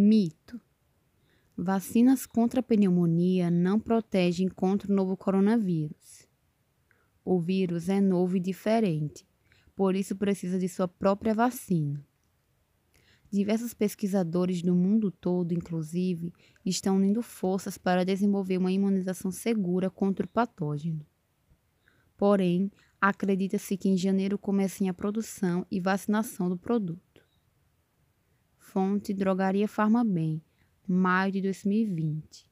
Mito. Vacinas contra a pneumonia não protegem contra o novo coronavírus. O vírus é novo e diferente, por isso precisa de sua própria vacina. Diversos pesquisadores do mundo todo, inclusive, estão unindo forças para desenvolver uma imunização segura contra o patógeno. Porém, acredita-se que em janeiro comecem a produção e vacinação do produto. Fonte Drogaria Farmabem, maio de 2020.